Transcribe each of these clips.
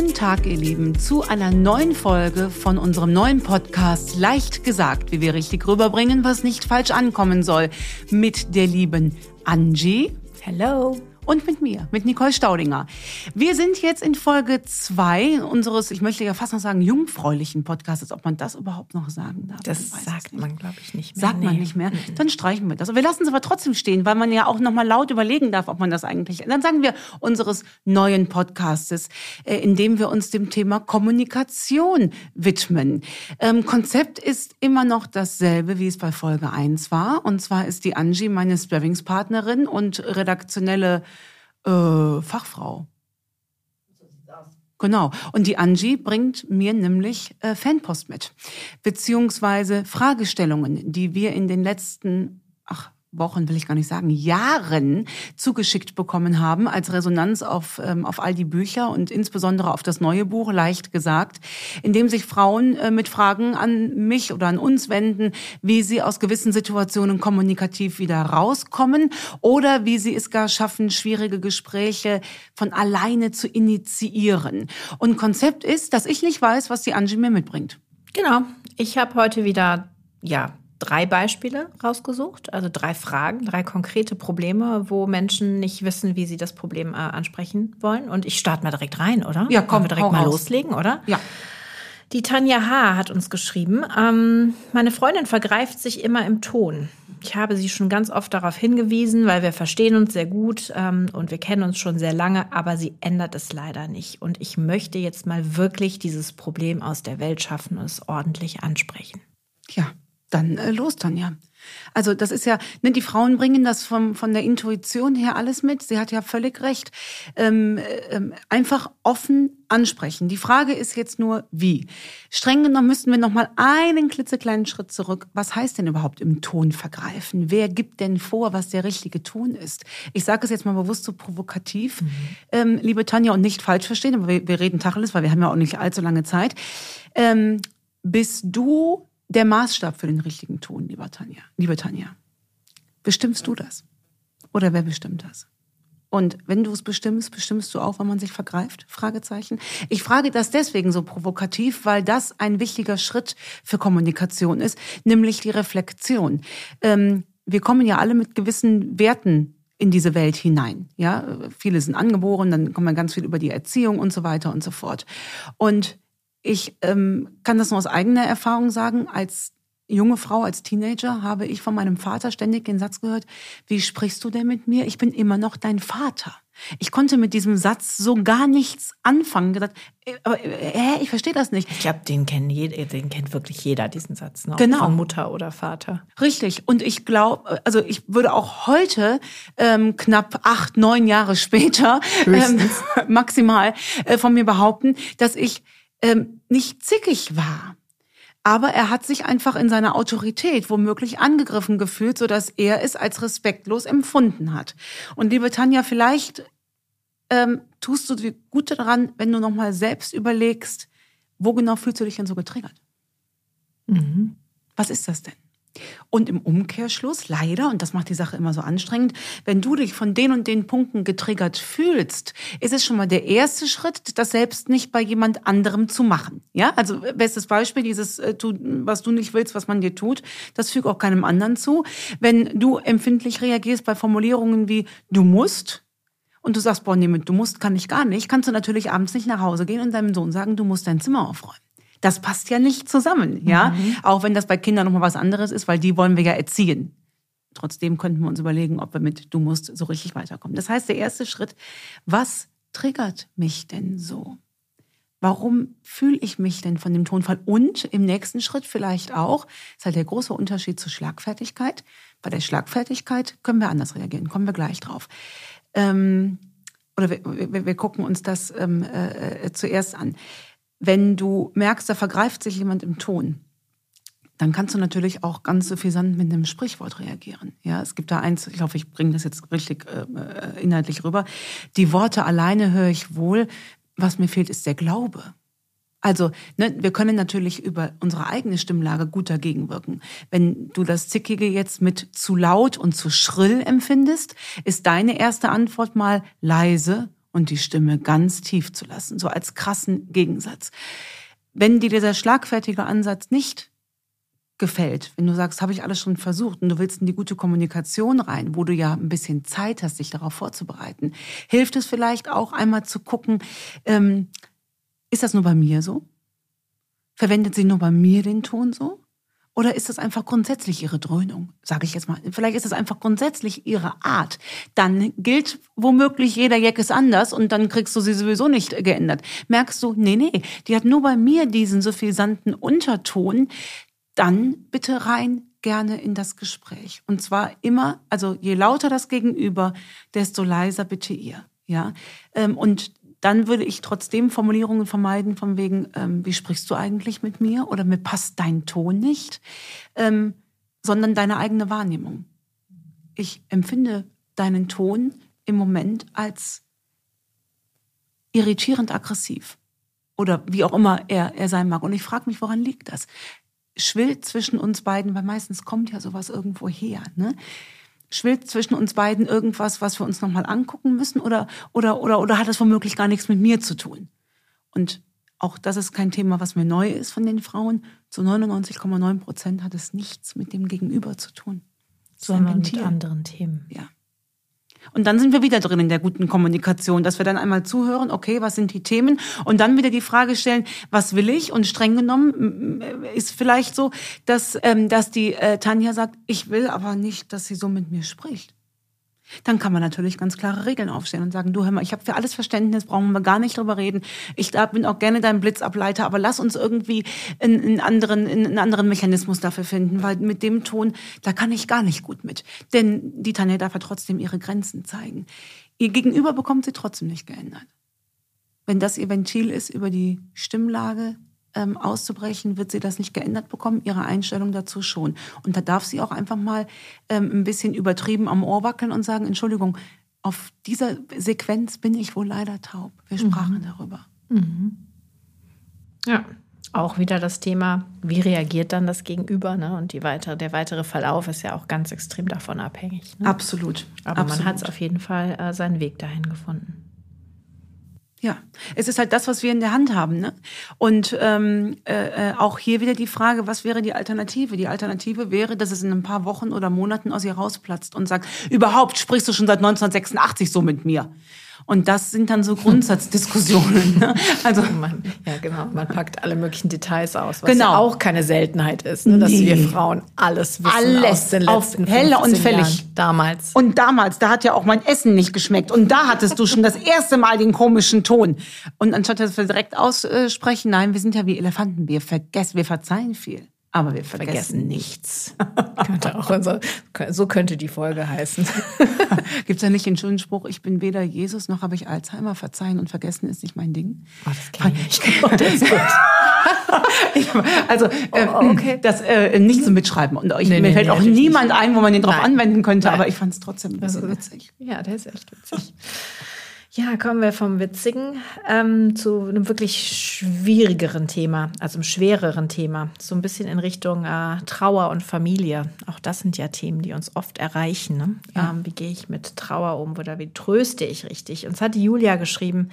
Guten Tag, ihr Lieben, zu einer neuen Folge von unserem neuen Podcast Leicht gesagt, wie wir richtig rüberbringen, was nicht falsch ankommen soll, mit der lieben Angie. Hello und mit mir, mit Nicole Staudinger. Wir sind jetzt in Folge zwei unseres, ich möchte ja fast noch sagen, jungfräulichen Podcasts, ob man das überhaupt noch sagen darf. Das sagt man, glaube ich, nicht mehr. Sagt nee. man nicht mehr. Mhm. Dann streichen wir das. wir lassen es aber trotzdem stehen, weil man ja auch noch mal laut überlegen darf, ob man das eigentlich. Dann sagen wir unseres neuen Podcastes, äh, in dem wir uns dem Thema Kommunikation widmen. Ähm, Konzept ist immer noch dasselbe, wie es bei Folge eins war. Und zwar ist die Angie meine Sparringspartnerin und redaktionelle äh, Fachfrau. Genau. Und die Angie bringt mir nämlich äh, Fanpost mit, beziehungsweise Fragestellungen, die wir in den letzten, Wochen, will ich gar nicht sagen, Jahren zugeschickt bekommen haben als Resonanz auf, ähm, auf all die Bücher und insbesondere auf das neue Buch, leicht gesagt, in dem sich Frauen äh, mit Fragen an mich oder an uns wenden, wie sie aus gewissen Situationen kommunikativ wieder rauskommen oder wie sie es gar schaffen, schwierige Gespräche von alleine zu initiieren. Und Konzept ist, dass ich nicht weiß, was die Angie mir mitbringt. Genau. Ich habe heute wieder ja, drei Beispiele rausgesucht, also drei Fragen, drei konkrete Probleme, wo Menschen nicht wissen, wie sie das Problem äh, ansprechen wollen. Und ich starte mal direkt rein, oder? Ja, komm, wir direkt mal raus. loslegen, oder? Ja. Die Tanja H. hat uns geschrieben, ähm, meine Freundin vergreift sich immer im Ton. Ich habe sie schon ganz oft darauf hingewiesen, weil wir verstehen uns sehr gut ähm, und wir kennen uns schon sehr lange, aber sie ändert es leider nicht. Und ich möchte jetzt mal wirklich dieses Problem aus der Welt schaffen und es ordentlich ansprechen. Ja, dann äh, los, Tanja. Also das ist ja, ne, die Frauen bringen das vom, von der Intuition her alles mit. Sie hat ja völlig recht. Ähm, ähm, einfach offen ansprechen. Die Frage ist jetzt nur, wie. Streng genommen müssten wir noch mal einen klitzekleinen Schritt zurück. Was heißt denn überhaupt im Ton vergreifen? Wer gibt denn vor, was der richtige Ton ist? Ich sage es jetzt mal bewusst so provokativ, mhm. ähm, liebe Tanja, und nicht falsch verstehen, aber wir, wir reden Tacheles, weil wir haben ja auch nicht allzu lange Zeit. Ähm, bist du der Maßstab für den richtigen Ton, lieber Tanja, liebe Tanja. Bestimmst du das? Oder wer bestimmt das? Und wenn du es bestimmst, bestimmst du auch, wenn man sich vergreift? Fragezeichen. Ich frage das deswegen so provokativ, weil das ein wichtiger Schritt für Kommunikation ist, nämlich die Reflexion. Ähm, wir kommen ja alle mit gewissen Werten in diese Welt hinein. Ja, viele sind angeboren, dann kommen wir ganz viel über die Erziehung und so weiter und so fort. Und ich ähm, kann das nur aus eigener Erfahrung sagen. Als junge Frau, als Teenager habe ich von meinem Vater ständig den Satz gehört, wie sprichst du denn mit mir? Ich bin immer noch dein Vater. Ich konnte mit diesem Satz so gar nichts anfangen. Gedacht, äh, aber äh, hä, ich verstehe das nicht. Ich glaube, den kennt jeder, den kennt wirklich jeder diesen Satz, ne? genau. von Mutter oder Vater. Richtig. Und ich glaube, also ich würde auch heute ähm, knapp acht, neun Jahre später ähm, maximal äh, von mir behaupten, dass ich ähm, nicht zickig war. Aber er hat sich einfach in seiner Autorität womöglich angegriffen gefühlt, so dass er es als respektlos empfunden hat. Und liebe Tanja, vielleicht ähm, tust du dir gut daran, wenn du nochmal selbst überlegst, wo genau fühlst du dich denn so getriggert? Mhm. Was ist das denn? Und im Umkehrschluss, leider, und das macht die Sache immer so anstrengend, wenn du dich von den und den Punkten getriggert fühlst, ist es schon mal der erste Schritt, das selbst nicht bei jemand anderem zu machen. Ja, also bestes Beispiel, dieses, äh, was du nicht willst, was man dir tut, das füg auch keinem anderen zu. Wenn du empfindlich reagierst bei Formulierungen wie du musst, und du sagst, boah, nee, mit du musst kann ich gar nicht, kannst du natürlich abends nicht nach Hause gehen und deinem Sohn sagen, du musst dein Zimmer aufräumen. Das passt ja nicht zusammen, ja. Mhm. Auch wenn das bei Kindern nochmal was anderes ist, weil die wollen wir ja erziehen. Trotzdem könnten wir uns überlegen, ob wir mit du musst so richtig weiterkommen. Das heißt, der erste Schritt, was triggert mich denn so? Warum fühle ich mich denn von dem Tonfall? Und im nächsten Schritt vielleicht auch, ist halt der große Unterschied zur Schlagfertigkeit. Bei der Schlagfertigkeit können wir anders reagieren, kommen wir gleich drauf. Ähm, oder wir, wir, wir, gucken uns das ähm, äh, äh zuerst an. Wenn du merkst, da vergreift sich jemand im Ton, dann kannst du natürlich auch ganz suffisant mit einem Sprichwort reagieren. Ja, es gibt da eins, ich hoffe, ich bringe das jetzt richtig äh, äh, inhaltlich rüber. Die Worte alleine höre ich wohl. Was mir fehlt, ist der Glaube. Also, ne, wir können natürlich über unsere eigene Stimmlage gut dagegen wirken. Wenn du das Zickige jetzt mit zu laut und zu schrill empfindest, ist deine erste Antwort mal leise und die Stimme ganz tief zu lassen, so als krassen Gegensatz. Wenn dir dieser schlagfertige Ansatz nicht gefällt, wenn du sagst, habe ich alles schon versucht und du willst in die gute Kommunikation rein, wo du ja ein bisschen Zeit hast, dich darauf vorzubereiten, hilft es vielleicht auch einmal zu gucken, ähm, ist das nur bei mir so? Verwendet sie nur bei mir den Ton so? Oder ist das einfach grundsätzlich ihre Dröhnung? Sage ich jetzt mal. Vielleicht ist es einfach grundsätzlich ihre Art. Dann gilt womöglich jeder Jack ist anders und dann kriegst du sie sowieso nicht geändert. Merkst du, nee, nee, die hat nur bei mir diesen suffisanten Unterton. Dann bitte rein gerne in das Gespräch. Und zwar immer, also je lauter das Gegenüber, desto leiser bitte ihr. Ja, ähm, und dann würde ich trotzdem Formulierungen vermeiden von wegen, ähm, wie sprichst du eigentlich mit mir oder mir passt dein Ton nicht, ähm, sondern deine eigene Wahrnehmung. Ich empfinde deinen Ton im Moment als irritierend aggressiv oder wie auch immer er, er sein mag. Und ich frage mich, woran liegt das? Schwillt zwischen uns beiden, weil meistens kommt ja sowas irgendwo her. Ne? Schwillt zwischen uns beiden irgendwas, was wir uns nochmal angucken müssen oder, oder, oder, oder hat das womöglich gar nichts mit mir zu tun? Und auch das ist kein Thema, was mir neu ist von den Frauen. Zu 99,9 Prozent hat es nichts mit dem Gegenüber zu tun. Sondern mit anderen Themen. Ja. Und dann sind wir wieder drin in der guten Kommunikation, dass wir dann einmal zuhören, okay, was sind die Themen? Und dann wieder die Frage stellen, was will ich? Und streng genommen ist vielleicht so, dass, ähm, dass die äh, Tanja sagt, ich will aber nicht, dass sie so mit mir spricht. Dann kann man natürlich ganz klare Regeln aufstellen und sagen, du hör mal, ich habe für alles Verständnis, brauchen wir gar nicht drüber reden. Ich bin auch gerne dein Blitzableiter, aber lass uns irgendwie einen, einen, anderen, einen anderen Mechanismus dafür finden, weil mit dem Ton, da kann ich gar nicht gut mit. Denn die Tanja darf ja trotzdem ihre Grenzen zeigen. Ihr Gegenüber bekommt sie trotzdem nicht geändert. Wenn das ihr Ventil ist über die Stimmlage, ähm, auszubrechen, wird sie das nicht geändert bekommen, ihre Einstellung dazu schon. Und da darf sie auch einfach mal ähm, ein bisschen übertrieben am Ohr wackeln und sagen, Entschuldigung, auf dieser Sequenz bin ich wohl leider taub. Wir sprachen mhm. darüber. Mhm. Ja, auch wieder das Thema, wie reagiert dann das Gegenüber, ne? Und die weitere, der weitere Verlauf ist ja auch ganz extrem davon abhängig. Ne? Absolut. Aber Absolut. man hat es auf jeden Fall äh, seinen Weg dahin gefunden. Ja, es ist halt das, was wir in der Hand haben. Ne? Und ähm, äh, äh, auch hier wieder die Frage, was wäre die Alternative? Die Alternative wäre, dass es in ein paar Wochen oder Monaten aus ihr rausplatzt und sagt, überhaupt sprichst du schon seit 1986 so mit mir. Und das sind dann so Grundsatzdiskussionen. Ne? Also man, ja genau, man packt alle möglichen Details aus, was genau. ja auch keine Seltenheit ist, ne? dass nee. wir Frauen alles wissen alles aus den letzten auf heller und fällig Jahren. damals. Und damals, da hat ja auch mein Essen nicht geschmeckt und da hattest du schon das erste Mal den komischen Ton. Und anstatt dass wir direkt aussprechen, nein, wir sind ja wie Elefanten, wir vergessen, wir verzeihen viel. Aber wir vergessen, vergessen nichts. könnte auch unser, so könnte die Folge heißen. Gibt es ja nicht den schönen Spruch, ich bin weder Jesus noch habe ich Alzheimer, verzeihen und vergessen ist nicht mein Ding. Oh, das kann ich nicht. Oh, das ich, also äh, oh, okay. das äh, nicht zum Mitschreiben. Und ich, nee, mir nee, fällt nee, auch niemand nicht. ein, wo man den drauf Nein. anwenden könnte, Nein. aber ich fand es trotzdem ein bisschen witzig. Ja, der ist echt witzig. Ja, kommen wir vom Witzigen ähm, zu einem wirklich schwierigeren Thema, also einem schwereren Thema. So ein bisschen in Richtung äh, Trauer und Familie. Auch das sind ja Themen, die uns oft erreichen. Ne? Ja. Ähm, wie gehe ich mit Trauer um oder wie tröste ich richtig? Und es hat die Julia geschrieben.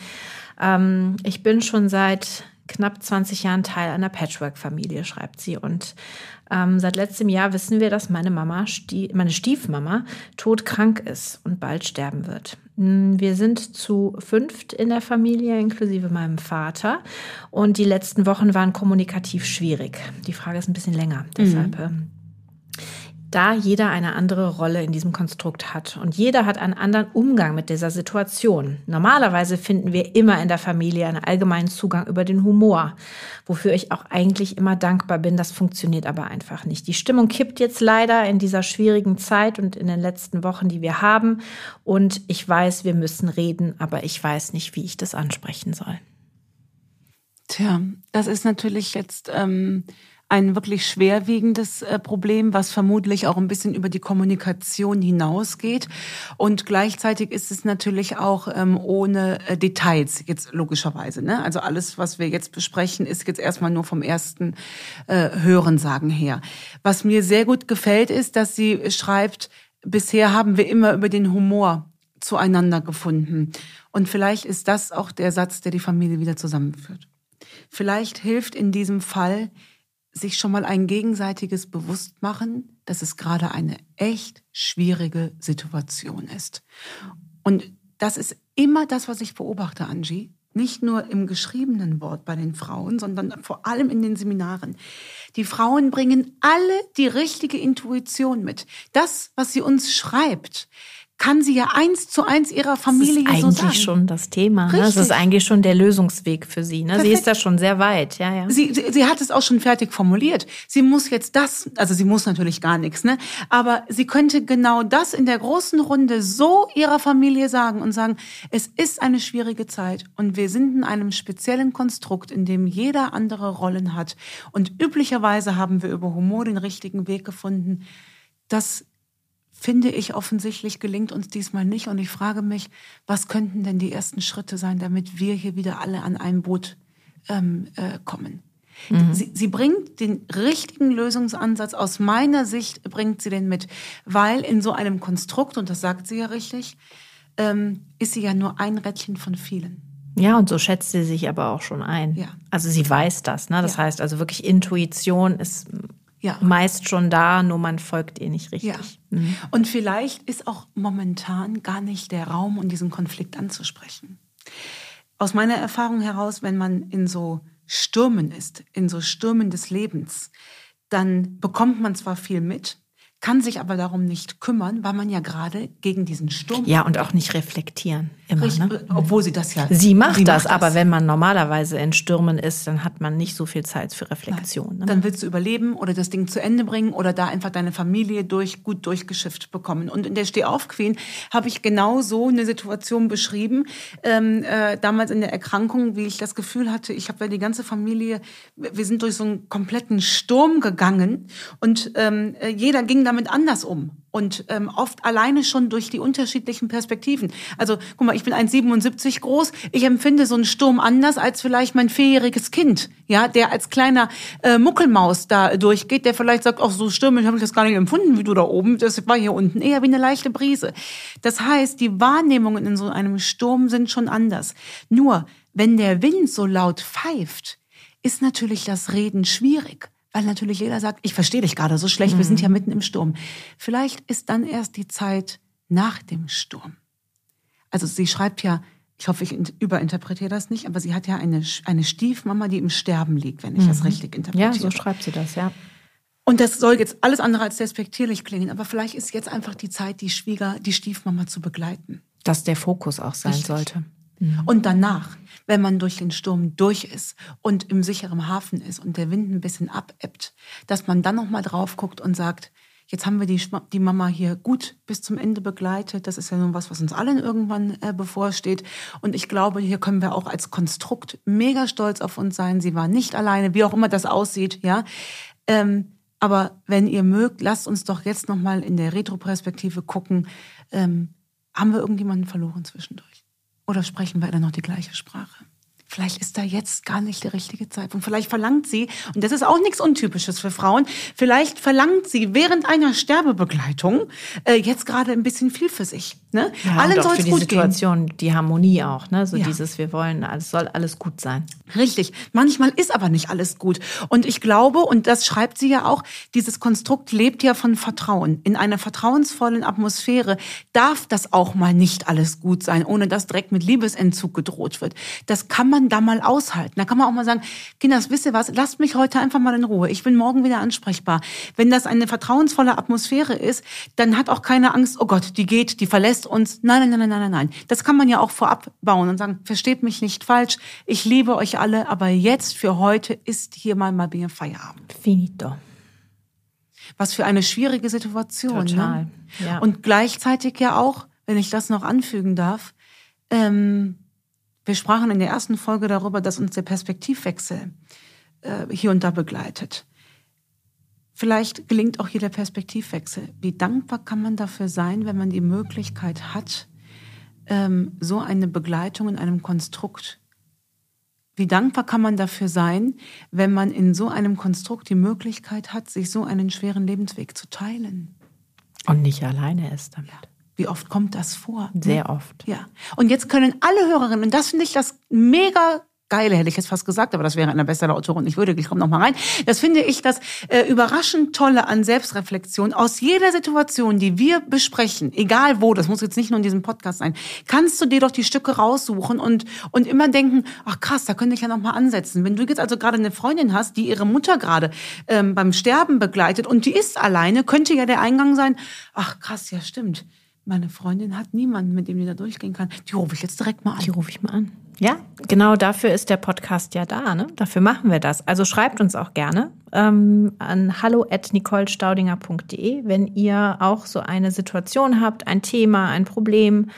Ähm, ich bin schon seit knapp 20 Jahren Teil einer Patchwork-Familie, schreibt sie. Und ähm, seit letztem Jahr wissen wir, dass meine Mama, meine Stiefmama, todkrank ist und bald sterben wird. Hm, wir sind zu fünft in der Familie, inklusive meinem Vater. Und die letzten Wochen waren kommunikativ schwierig. Die Frage ist ein bisschen länger. Deshalb mhm da jeder eine andere Rolle in diesem Konstrukt hat und jeder hat einen anderen Umgang mit dieser Situation. Normalerweise finden wir immer in der Familie einen allgemeinen Zugang über den Humor, wofür ich auch eigentlich immer dankbar bin. Das funktioniert aber einfach nicht. Die Stimmung kippt jetzt leider in dieser schwierigen Zeit und in den letzten Wochen, die wir haben. Und ich weiß, wir müssen reden, aber ich weiß nicht, wie ich das ansprechen soll. Tja, das ist natürlich jetzt. Ähm ein wirklich schwerwiegendes äh, Problem, was vermutlich auch ein bisschen über die Kommunikation hinausgeht. Und gleichzeitig ist es natürlich auch ähm, ohne äh, Details, jetzt logischerweise. Ne? Also alles, was wir jetzt besprechen, ist jetzt erstmal nur vom ersten äh, Hörensagen her. Was mir sehr gut gefällt, ist, dass sie schreibt, bisher haben wir immer über den Humor zueinander gefunden. Und vielleicht ist das auch der Satz, der die Familie wieder zusammenführt. Vielleicht hilft in diesem Fall sich schon mal ein gegenseitiges Bewusstmachen, dass es gerade eine echt schwierige Situation ist. Und das ist immer das, was ich beobachte, Angie. Nicht nur im geschriebenen Wort bei den Frauen, sondern vor allem in den Seminaren. Die Frauen bringen alle die richtige Intuition mit. Das, was sie uns schreibt, kann sie ja eins zu eins ihrer Familie das ist so eigentlich schon das Thema. Ne? Das ist eigentlich schon der Lösungsweg für sie. Ne? Sie ist da schon sehr weit. Ja, ja. Sie, sie, sie hat es auch schon fertig formuliert. Sie muss jetzt das, also sie muss natürlich gar nichts, ne? aber sie könnte genau das in der großen Runde so ihrer Familie sagen und sagen, es ist eine schwierige Zeit und wir sind in einem speziellen Konstrukt, in dem jeder andere Rollen hat. Und üblicherweise haben wir über Humor den richtigen Weg gefunden. Das finde ich offensichtlich gelingt uns diesmal nicht. Und ich frage mich, was könnten denn die ersten Schritte sein, damit wir hier wieder alle an ein Boot ähm, äh, kommen? Mhm. Sie, sie bringt den richtigen Lösungsansatz, aus meiner Sicht bringt sie den mit, weil in so einem Konstrukt, und das sagt sie ja richtig, ähm, ist sie ja nur ein Rädchen von vielen. Ja, und so schätzt sie sich aber auch schon ein. Ja. Also sie weiß das, ne? Das ja. heißt also wirklich Intuition ist ja. meist schon da, nur man folgt ihr nicht richtig. Ja. Mhm. Und vielleicht ist auch momentan gar nicht der Raum, um diesen Konflikt anzusprechen. Aus meiner Erfahrung heraus, wenn man in so Stürmen ist, in so Stürmen des Lebens, dann bekommt man zwar viel mit, kann sich aber darum nicht kümmern, weil man ja gerade gegen diesen Sturm. Ja, und auch nicht reflektieren. Immer, Richtig, ne? Obwohl sie das ja. Sie macht, sie das, macht aber wenn man normalerweise in Stürmen ist, dann hat man nicht so viel Zeit für Reflexion. Ne? Dann willst du überleben oder das Ding zu Ende bringen oder da einfach deine Familie durch, gut durchgeschifft bekommen. Und in der Stehauf-Queen habe ich genau so eine Situation beschrieben. Ähm, äh, damals in der Erkrankung, wie ich das Gefühl hatte, ich habe ja die ganze Familie, wir sind durch so einen kompletten Sturm gegangen und ähm, äh, jeder ging damit anders um und ähm, oft alleine schon durch die unterschiedlichen Perspektiven. Also guck mal, ich bin 1,77 groß, ich empfinde so einen Sturm anders als vielleicht mein vierjähriges Kind, ja, der als kleiner äh, Muckelmaus da durchgeht, der vielleicht sagt, ach so habe ich das gar nicht empfunden, wie du da oben, das war hier unten eher wie eine leichte Brise. Das heißt, die Wahrnehmungen in so einem Sturm sind schon anders. Nur, wenn der Wind so laut pfeift, ist natürlich das Reden schwierig weil natürlich jeder sagt, ich verstehe dich gerade so schlecht, mhm. wir sind ja mitten im Sturm. Vielleicht ist dann erst die Zeit nach dem Sturm. Also sie schreibt ja, ich hoffe, ich überinterpretiere das nicht, aber sie hat ja eine, eine Stiefmama, die im Sterben liegt, wenn ich mhm. das richtig interpretiere. Ja, so schreibt sie das, ja. Und das soll jetzt alles andere als despektierlich klingen, aber vielleicht ist jetzt einfach die Zeit, die Schwieger, die Stiefmama zu begleiten. Dass der Fokus auch sein richtig. sollte. Mhm. Und danach, wenn man durch den Sturm durch ist und im sicheren Hafen ist und der Wind ein bisschen abebbt, dass man dann noch mal drauf guckt und sagt, jetzt haben wir die, die Mama hier gut bis zum Ende begleitet. Das ist ja nun was, was uns allen irgendwann äh, bevorsteht. Und ich glaube, hier können wir auch als Konstrukt mega stolz auf uns sein. Sie war nicht alleine, wie auch immer das aussieht, ja. Ähm, aber wenn ihr mögt, lasst uns doch jetzt noch mal in der Retroperspektive gucken. Ähm, haben wir irgendjemanden verloren zwischendurch? Oder sprechen wir dann noch die gleiche Sprache? Vielleicht ist da jetzt gar nicht der richtige Zeitpunkt. Vielleicht verlangt sie, und das ist auch nichts Untypisches für Frauen, vielleicht verlangt sie während einer Sterbebegleitung äh, jetzt gerade ein bisschen viel für sich. Ne? Ja, Allen soll es gut Situation, gehen. Die Harmonie auch, ne? So ja. dieses, wir wollen, es soll alles gut sein. Richtig. Manchmal ist aber nicht alles gut. Und ich glaube, und das schreibt sie ja auch, dieses Konstrukt lebt ja von Vertrauen. In einer vertrauensvollen Atmosphäre darf das auch mal nicht alles gut sein, ohne dass direkt mit Liebesentzug gedroht wird. Das kann man da mal aushalten. Da kann man auch mal sagen, Kinders, wisst ihr was, lasst mich heute einfach mal in Ruhe. Ich bin morgen wieder ansprechbar. Wenn das eine vertrauensvolle Atmosphäre ist, dann hat auch keine Angst, oh Gott, die geht, die verlässt uns. Nein, nein, nein, nein, nein, nein. Das kann man ja auch vorab bauen und sagen, versteht mich nicht falsch. Ich liebe euch alle, aber jetzt für heute ist hier mal mal mir Feierabend. Finito. Was für eine schwierige Situation. Ne? Total. Ne? Ja. Und gleichzeitig ja auch, wenn ich das noch anfügen darf, ähm, wir sprachen in der ersten Folge darüber, dass uns der Perspektivwechsel äh, hier und da begleitet. Vielleicht gelingt auch hier der Perspektivwechsel. Wie dankbar kann man dafür sein, wenn man die Möglichkeit hat, ähm, so eine Begleitung in einem Konstrukt wie dankbar kann man dafür sein, wenn man in so einem Konstrukt die Möglichkeit hat, sich so einen schweren Lebensweg zu teilen? Und nicht alleine ist damit. Wie oft kommt das vor? Sehr oft. Ja. Und jetzt können alle Hörerinnen, und das finde ich das mega Geile, hätte ich jetzt fast gesagt, aber das wäre einer bessere Autorin nicht würdig. Ich komme noch mal rein. Das finde ich das äh, überraschend Tolle an Selbstreflexion. Aus jeder Situation, die wir besprechen, egal wo, das muss jetzt nicht nur in diesem Podcast sein, kannst du dir doch die Stücke raussuchen und, und immer denken, ach krass, da könnte ich ja noch mal ansetzen. Wenn du jetzt also gerade eine Freundin hast, die ihre Mutter gerade ähm, beim Sterben begleitet und die ist alleine, könnte ja der Eingang sein, ach krass, ja stimmt. Meine Freundin hat niemanden, mit dem die da durchgehen kann. Die rufe ich jetzt direkt mal an. Die rufe ich mal an. Ja, genau dafür ist der Podcast ja da. Ne? Dafür machen wir das. Also schreibt uns auch gerne ähm, an hallo@nicolestaudinger.de, wenn ihr auch so eine Situation habt, ein Thema, ein Problem,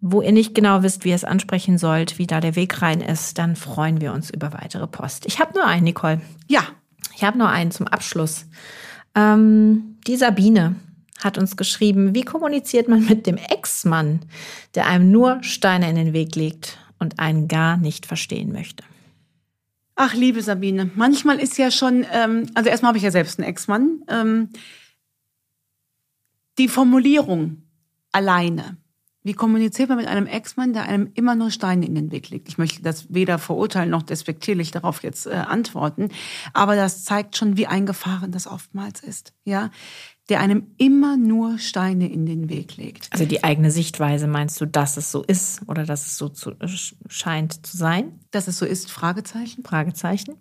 wo ihr nicht genau wisst, wie ihr es ansprechen sollt, wie da der Weg rein ist, dann freuen wir uns über weitere Post. Ich habe nur einen, Nicole. Ja, ich habe nur einen zum Abschluss. Ähm, die Sabine hat uns geschrieben, wie kommuniziert man mit dem Ex-Mann, der einem nur Steine in den Weg legt und einen gar nicht verstehen möchte. Ach, liebe Sabine, manchmal ist ja schon, ähm, also erstmal habe ich ja selbst einen Ex-Mann, ähm, die Formulierung alleine. Wie kommuniziert man mit einem Ex-Mann, der einem immer nur Steine in den Weg legt? Ich möchte das weder verurteilen noch despektierlich darauf jetzt äh, antworten, aber das zeigt schon, wie eingefahren das oftmals ist. Ja, der einem immer nur Steine in den Weg legt. Also die eigene Sichtweise meinst du, dass es so ist oder dass es so zu, scheint zu sein? Dass es so ist, Fragezeichen? Fragezeichen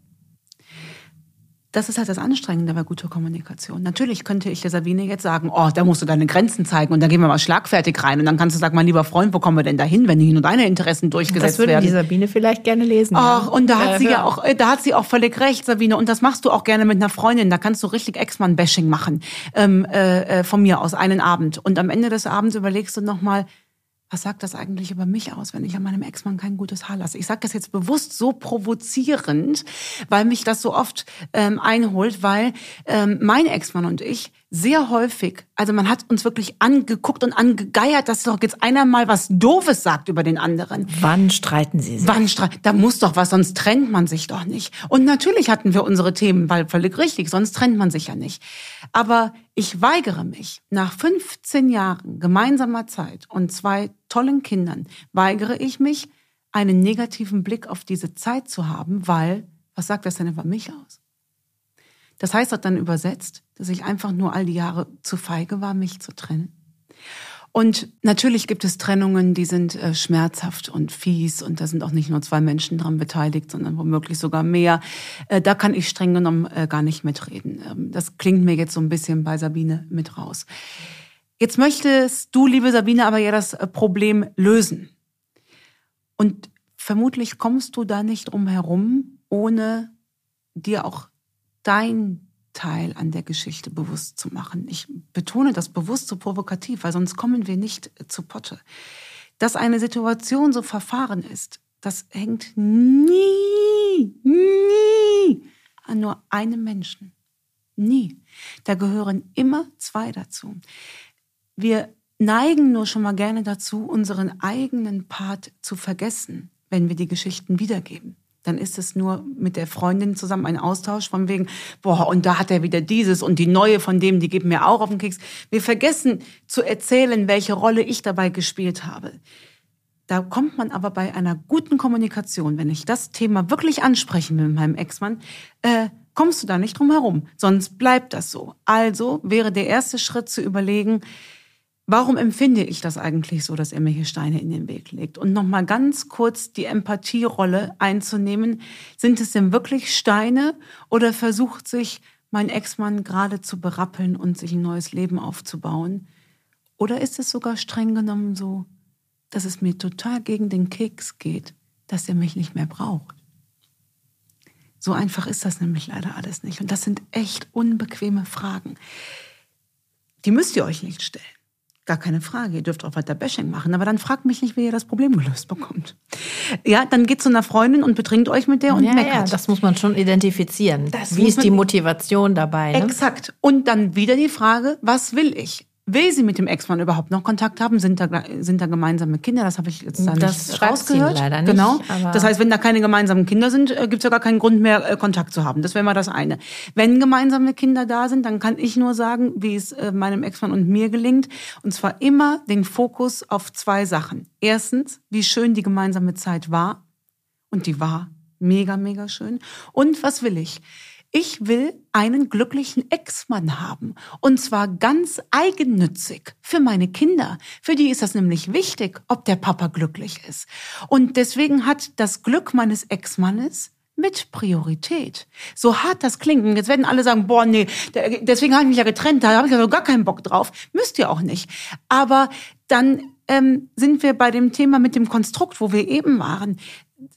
das ist halt das Anstrengende bei guter Kommunikation. Natürlich könnte ich der Sabine jetzt sagen, oh, da musst du deine Grenzen zeigen und da gehen wir mal schlagfertig rein und dann kannst du sagen, mein lieber Freund, wo kommen wir denn da hin, wenn nicht nur deine Interessen durchgesetzt werden? Das würde die Sabine vielleicht gerne lesen. Ach, ja. und da hat äh, sie ja auch, da hat sie auch völlig recht, Sabine. Und das machst du auch gerne mit einer Freundin. Da kannst du richtig Ex-Mann-Bashing machen, ähm, äh, äh von mir aus einen Abend. Und am Ende des Abends überlegst du nochmal, was sagt das eigentlich über mich aus, wenn ich an meinem Ex-Mann kein gutes Haar lasse? Ich sage das jetzt bewusst so provozierend, weil mich das so oft ähm, einholt, weil ähm, mein Ex-Mann und ich sehr häufig, also man hat uns wirklich angeguckt und angegeiert, dass doch jetzt einer mal was Doofes sagt über den anderen. Wann streiten Sie sich? Wann streiten? Da muss doch was, sonst trennt man sich doch nicht. Und natürlich hatten wir unsere Themen, weil völlig richtig, sonst trennt man sich ja nicht. Aber ich weigere mich, nach 15 Jahren gemeinsamer Zeit und zwei tollen Kindern, weigere ich mich, einen negativen Blick auf diese Zeit zu haben, weil, was sagt das denn über mich aus? Das heißt hat dann übersetzt, dass ich einfach nur all die Jahre zu feige war, mich zu trennen. Und natürlich gibt es Trennungen, die sind äh, schmerzhaft und fies und da sind auch nicht nur zwei Menschen dran beteiligt, sondern womöglich sogar mehr. Äh, da kann ich streng genommen äh, gar nicht mitreden. Ähm, das klingt mir jetzt so ein bisschen bei Sabine mit raus. Jetzt möchtest du, liebe Sabine, aber ja das äh, Problem lösen. Und vermutlich kommst du da nicht drum herum, ohne dir auch dein Teil an der Geschichte bewusst zu machen. Ich betone das bewusst so provokativ, weil sonst kommen wir nicht zu Potte. Dass eine Situation so verfahren ist, das hängt nie, nie an nur einem Menschen. Nie. Da gehören immer zwei dazu. Wir neigen nur schon mal gerne dazu, unseren eigenen Part zu vergessen, wenn wir die Geschichten wiedergeben dann ist es nur mit der Freundin zusammen ein Austausch von wegen, boah, und da hat er wieder dieses und die neue von dem, die gibt mir auch auf den Keks. Wir vergessen zu erzählen, welche Rolle ich dabei gespielt habe. Da kommt man aber bei einer guten Kommunikation, wenn ich das Thema wirklich ansprechen will mit meinem Ex-Mann, äh, kommst du da nicht drum herum. Sonst bleibt das so. Also wäre der erste Schritt zu überlegen, Warum empfinde ich das eigentlich so, dass er mir hier Steine in den Weg legt? Und nochmal ganz kurz die Empathierolle einzunehmen. Sind es denn wirklich Steine oder versucht sich mein Ex-Mann gerade zu berappeln und sich ein neues Leben aufzubauen? Oder ist es sogar streng genommen so, dass es mir total gegen den Keks geht, dass er mich nicht mehr braucht? So einfach ist das nämlich leider alles nicht. Und das sind echt unbequeme Fragen. Die müsst ihr euch nicht stellen. Gar keine Frage. Ihr dürft auch weiter Bashing machen. Aber dann fragt mich nicht, wie ihr das Problem gelöst bekommt. Ja, dann geht zu einer Freundin und betrinkt euch mit der und ja, meckert. Ja, das muss man schon identifizieren. Das wie ist die Motivation dabei? Ne? Exakt. Und dann wieder die Frage, was will ich? Will sie mit dem Ex-Mann überhaupt noch Kontakt haben? Sind da, sind da gemeinsame Kinder? Das habe ich jetzt da Das nicht rausgehört. leider nicht, Genau. Das heißt, wenn da keine gemeinsamen Kinder sind, äh, gibt's ja gar keinen Grund mehr, äh, Kontakt zu haben. Das wäre mal das eine. Wenn gemeinsame Kinder da sind, dann kann ich nur sagen, wie es äh, meinem Ex-Mann und mir gelingt. Und zwar immer den Fokus auf zwei Sachen. Erstens, wie schön die gemeinsame Zeit war. Und die war mega, mega schön. Und was will ich? Ich will einen glücklichen Ex-Mann haben. Und zwar ganz eigennützig für meine Kinder. Für die ist das nämlich wichtig, ob der Papa glücklich ist. Und deswegen hat das Glück meines Ex-Mannes mit Priorität. So hart das klingt. Und jetzt werden alle sagen, boah, nee, deswegen habe ich mich ja getrennt, da habe ich ja so gar keinen Bock drauf. Müsst ihr auch nicht. Aber dann ähm, sind wir bei dem Thema mit dem Konstrukt, wo wir eben waren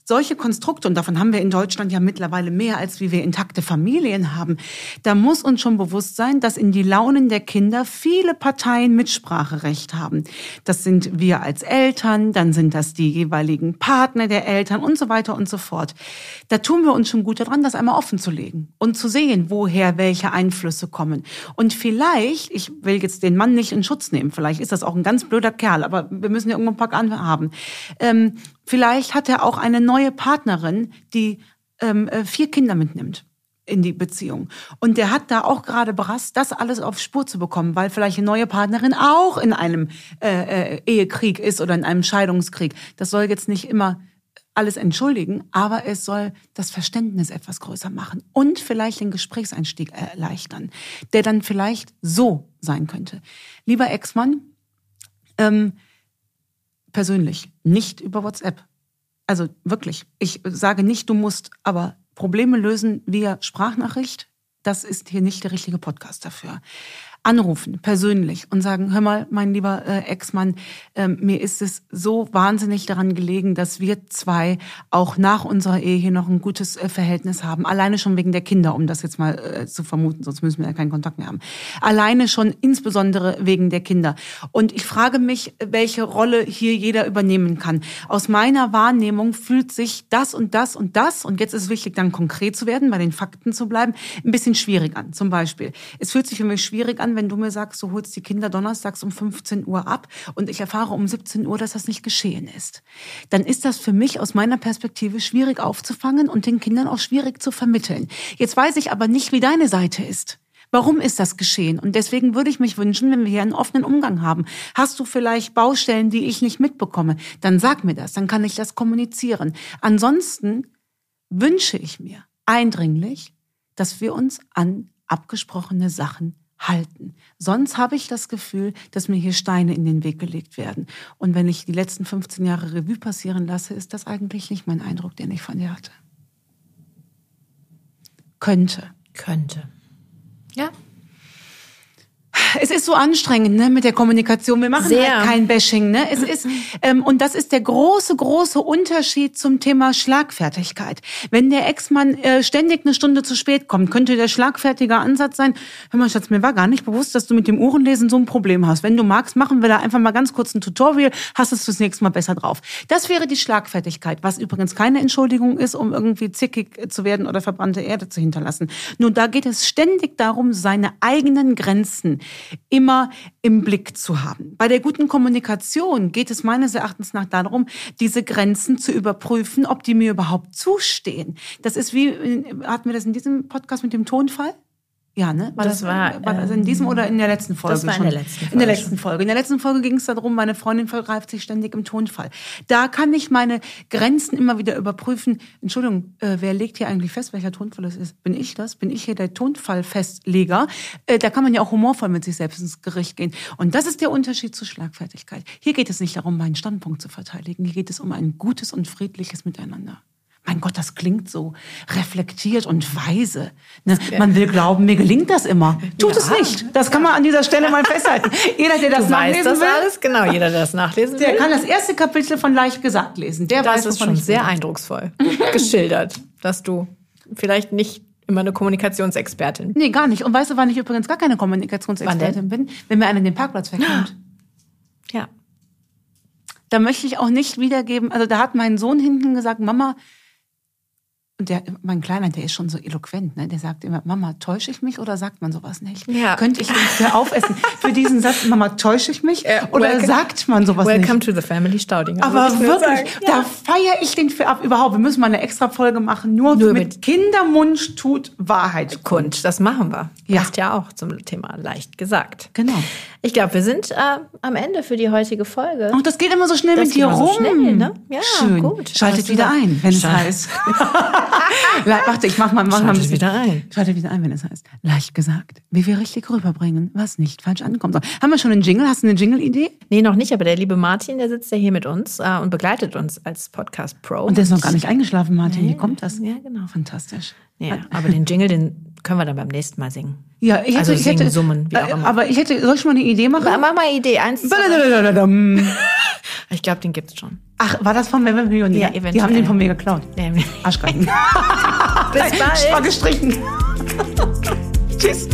solche Konstrukte, und davon haben wir in Deutschland ja mittlerweile mehr, als wie wir intakte Familien haben, da muss uns schon bewusst sein, dass in die Launen der Kinder viele Parteien Mitspracherecht haben. Das sind wir als Eltern, dann sind das die jeweiligen Partner der Eltern und so weiter und so fort. Da tun wir uns schon gut daran, das einmal offen zu legen und zu sehen, woher welche Einflüsse kommen. Und vielleicht, ich will jetzt den Mann nicht in Schutz nehmen, vielleicht ist das auch ein ganz blöder Kerl, aber wir müssen ja irgendwo ein paar haben. Ähm, vielleicht hat er auch eine neue Partnerin, die ähm, äh, vier Kinder mitnimmt in die Beziehung. Und der hat da auch gerade berast, das alles auf Spur zu bekommen, weil vielleicht eine neue Partnerin auch in einem äh, äh, Ehekrieg ist oder in einem Scheidungskrieg. Das soll jetzt nicht immer alles entschuldigen, aber es soll das Verständnis etwas größer machen und vielleicht den Gesprächseinstieg erleichtern, der dann vielleicht so sein könnte. Lieber Ex-Mann, ähm, persönlich, nicht über WhatsApp. Also wirklich, ich sage nicht, du musst, aber Probleme lösen via Sprachnachricht, das ist hier nicht der richtige Podcast dafür. Anrufen, persönlich und sagen, hör mal, mein lieber äh, Ex-Mann, ähm, mir ist es so wahnsinnig daran gelegen, dass wir zwei auch nach unserer Ehe hier noch ein gutes äh, Verhältnis haben. Alleine schon wegen der Kinder, um das jetzt mal äh, zu vermuten, sonst müssen wir ja keinen Kontakt mehr haben. Alleine schon insbesondere wegen der Kinder. Und ich frage mich, welche Rolle hier jeder übernehmen kann. Aus meiner Wahrnehmung fühlt sich das und das und das, und jetzt ist es wichtig, dann konkret zu werden, bei den Fakten zu bleiben, ein bisschen schwierig an. Zum Beispiel, es fühlt sich für mich schwierig an, wenn du mir sagst, du holst die Kinder donnerstags um 15 Uhr ab und ich erfahre um 17 Uhr, dass das nicht geschehen ist. Dann ist das für mich aus meiner Perspektive schwierig aufzufangen und den Kindern auch schwierig zu vermitteln. Jetzt weiß ich aber nicht, wie deine Seite ist. Warum ist das geschehen? Und deswegen würde ich mich wünschen, wenn wir hier einen offenen Umgang haben. Hast du vielleicht Baustellen, die ich nicht mitbekomme? Dann sag mir das, dann kann ich das kommunizieren. Ansonsten wünsche ich mir eindringlich, dass wir uns an abgesprochene Sachen halten. Sonst habe ich das Gefühl, dass mir hier Steine in den Weg gelegt werden. Und wenn ich die letzten 15 Jahre Revue passieren lasse, ist das eigentlich nicht mein Eindruck, den ich von dir hatte. Könnte. Könnte. Ja. Es ist so anstrengend ne, mit der Kommunikation. Wir machen Sehr. halt kein Bashing. Ne? Es ist ähm, und das ist der große, große Unterschied zum Thema Schlagfertigkeit. Wenn der Ex-Mann äh, ständig eine Stunde zu spät kommt, könnte der schlagfertige Ansatz sein: Hör mal, Schatz, mir war gar nicht bewusst, dass du mit dem Uhrenlesen so ein Problem hast. Wenn du magst, machen wir da einfach mal ganz kurz ein Tutorial. Hast es fürs nächste Mal besser drauf. Das wäre die Schlagfertigkeit, was übrigens keine Entschuldigung ist, um irgendwie zickig zu werden oder verbrannte Erde zu hinterlassen. Nur da geht es ständig darum, seine eigenen Grenzen immer im Blick zu haben. Bei der guten Kommunikation geht es meines Erachtens nach darum, diese Grenzen zu überprüfen, ob die mir überhaupt zustehen. Das ist wie, hatten wir das in diesem Podcast mit dem Tonfall? Ja, ne? Das war, war das in diesem oder in der letzten Folge? das war in schon? der letzten In der Folge letzten Folge. In der letzten Folge ging es darum, meine Freundin vergreift sich ständig im Tonfall. Da kann ich meine Grenzen immer wieder überprüfen. Entschuldigung, äh, wer legt hier eigentlich fest, welcher Tonfall es ist? Bin ich das? Bin ich hier der Tonfallfestleger? Äh, da kann man ja auch humorvoll mit sich selbst ins Gericht gehen. Und das ist der Unterschied zur Schlagfertigkeit. Hier geht es nicht darum, meinen Standpunkt zu verteidigen. Hier geht es um ein gutes und friedliches Miteinander. Mein Gott, das klingt so reflektiert und weise. Ne? Man will glauben, mir gelingt das immer. Tut es nicht. Das kann man an dieser Stelle mal festhalten. Jeder, der das Du nachlesen das will, alles, genau. Jeder, der das nachlesen der will. kann das erste Kapitel von Leicht gesagt lesen. Der Das weiß, ist schon sehr eindrucksvoll geschildert, dass du vielleicht nicht immer eine Kommunikationsexpertin Nee, gar nicht. Und weißt du, wann ich übrigens gar keine Kommunikationsexpertin bin? Wenn mir einer den Parkplatz wegnimmt. Ja. Da möchte ich auch nicht wiedergeben. Also da hat mein Sohn hinten gesagt, Mama, Und der, mein Kleiner, der ist schon so eloquent, ne? Der sagt immer, Mama, täusche ich mich oder sagt man sowas nicht? Ja. Könnte ich ihn für aufessen? für diesen Satz, Mama, täusche ich mich? Ja, oder welcome- sagt man sowas Welcome nicht? to the family Staudinger. Aber wirklich, sagen. da feiere ich den für ab. Überhaupt, wir müssen mal eine extra Folge machen, nur, Nur mit, mit- Kindermund tut Wahrheit. Kund, das machen wir. Ja. Passt ja auch zum Thema leicht gesagt. Genau. Ich glaube, wir sind äh, am Ende für die heutige Folge. Und das geht immer so schnell Das mit dir immer so rum. schnell, ne? Ja, Schön. gut. Schaltet wieder ein, wenn es heißt. Warte, ich mach mal, mach mal ein bisschen. wieder ein. Schaltet wieder ein, wenn es heißt. Leicht gesagt, wie wir richtig rüberbringen, was nicht falsch ankommt. Haben wir schon einen Jingle? Hast du eine Jingle-Idee? Nee, noch nicht, aber der liebe Martin, der sitzt ja hier mit uns äh, und begleitet uns als Podcast Pro. Und der ist noch gar nicht eingeschlafen, Martin. Wie kommt das? Ja, genau. Fantastisch. Ja, aber den Jingle, den können wir dann beim nächsten Mal singen. Ja, ich hätte, Also ich hätte, singen, summen, wie auch äh, immer. Aber ich hätte, soll ich mal eine Idee machen? Mach mal Idee, eins. zwei. Ich glaube, den gibt's schon. Ach, war das von Wer wird Millionär? Ja, Die eventuell. haben den von mir geklaut. Arschgeigen. Bis bald. War gestrichen. Tschüss.